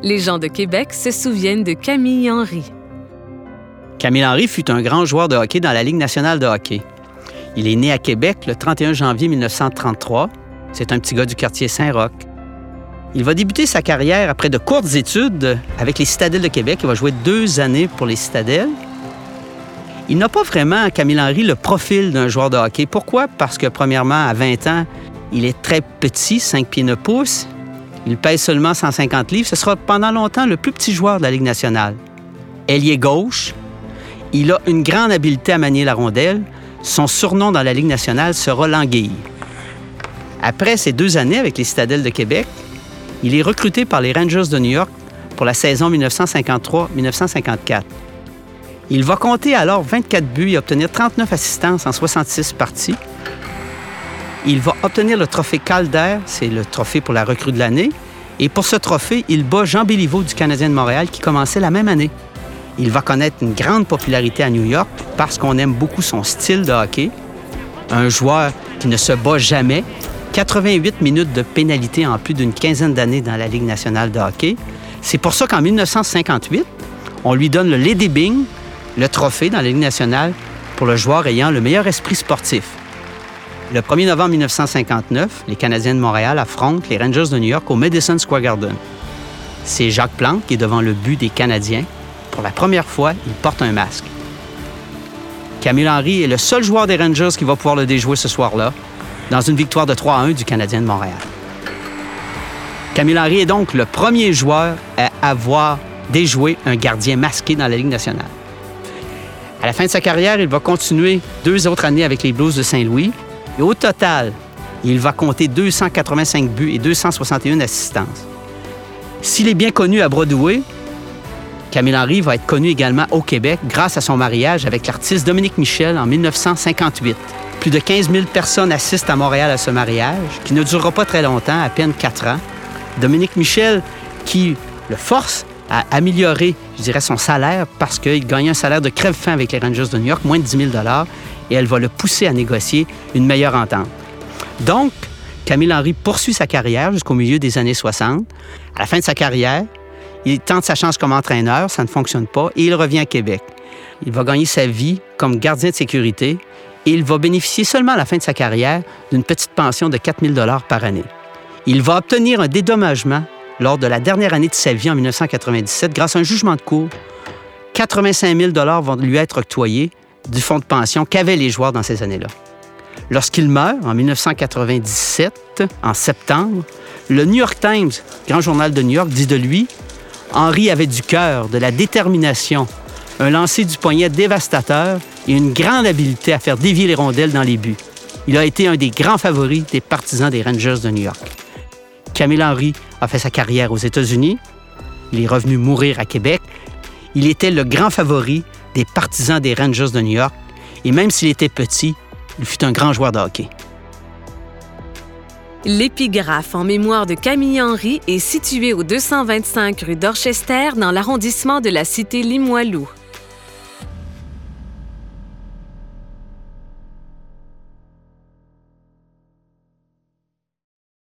Les gens de Québec se souviennent de Camille Henry. Camille Henry fut un grand joueur de hockey dans la Ligue nationale de hockey. Il est né à Québec le 31 janvier 1933. C'est un petit gars du quartier Saint-Roch. Il va débuter sa carrière après de courtes études avec les Citadelles de Québec. Il va jouer deux années pour les Citadelles. Il n'a pas vraiment, Camille Henry, le profil d'un joueur de hockey. Pourquoi? Parce que, premièrement, à 20 ans, il est très petit, 5 pieds 9 pouces. Il pèse seulement 150 livres. Ce sera pendant longtemps le plus petit joueur de la Ligue nationale. Ailier gauche, il a une grande habileté à manier la rondelle. Son surnom dans la Ligue nationale sera l'Anguille. Après ces deux années avec les Citadelles de Québec, il est recruté par les Rangers de New York pour la saison 1953-1954. Il va compter alors 24 buts et obtenir 39 assistances en 66 parties. Il va obtenir le trophée Calder, c'est le trophée pour la recrue de l'année. Et pour ce trophée, il bat Jean Béliveau du Canadien de Montréal qui commençait la même année. Il va connaître une grande popularité à New York parce qu'on aime beaucoup son style de hockey. Un joueur qui ne se bat jamais, 88 minutes de pénalité en plus d'une quinzaine d'années dans la Ligue nationale de hockey. C'est pour ça qu'en 1958, on lui donne le Lady Bing, le trophée dans la Ligue nationale pour le joueur ayant le meilleur esprit sportif. Le 1er novembre 1959, les Canadiens de Montréal affrontent les Rangers de New York au Madison Square Garden. C'est Jacques Plante qui est devant le but des Canadiens pour la première fois, il porte un masque. Camille Henry est le seul joueur des Rangers qui va pouvoir le déjouer ce soir-là, dans une victoire de 3 à 1 du Canadien de Montréal. Camille Henry est donc le premier joueur à avoir déjoué un gardien masqué dans la Ligue nationale. À la fin de sa carrière, il va continuer deux autres années avec les Blues de Saint-Louis. Et au total, il va compter 285 buts et 261 assistances. S'il est bien connu à Broadway, Camille Henry va être connu également au Québec grâce à son mariage avec l'artiste Dominique Michel en 1958. Plus de 15 000 personnes assistent à Montréal à ce mariage, qui ne durera pas très longtemps, à peine quatre ans. Dominique Michel, qui le force à améliorer, je dirais, son salaire parce qu'il gagnait un salaire de crève-fin avec les Rangers de New York, moins de 10 000 et elle va le pousser à négocier une meilleure entente. Donc, Camille Henry poursuit sa carrière jusqu'au milieu des années 60. À la fin de sa carrière, il tente sa chance comme entraîneur, ça ne fonctionne pas, et il revient à Québec. Il va gagner sa vie comme gardien de sécurité et il va bénéficier seulement à la fin de sa carrière d'une petite pension de 4 000 par année. Il va obtenir un dédommagement lors de la dernière année de sa vie en 1997 grâce à un jugement de cour. 85 000 vont lui être octroyés du fonds de pension qu'avaient les joueurs dans ces années-là. Lorsqu'il meurt en 1997, en septembre, le New York Times, grand journal de New York, dit de lui Henri avait du cœur, de la détermination, un lancer du poignet dévastateur et une grande habileté à faire dévier les rondelles dans les buts. Il a été un des grands favoris des partisans des Rangers de New York. Camille Henry a fait sa carrière aux États-Unis. Il est revenu mourir à Québec. Il était le grand favori des partisans des Rangers de New York. Et même s'il était petit, il fut un grand joueur de hockey. L'épigraphe en mémoire de Camille Henry est située au 225 rue Dorchester dans l'arrondissement de la cité Limoilou.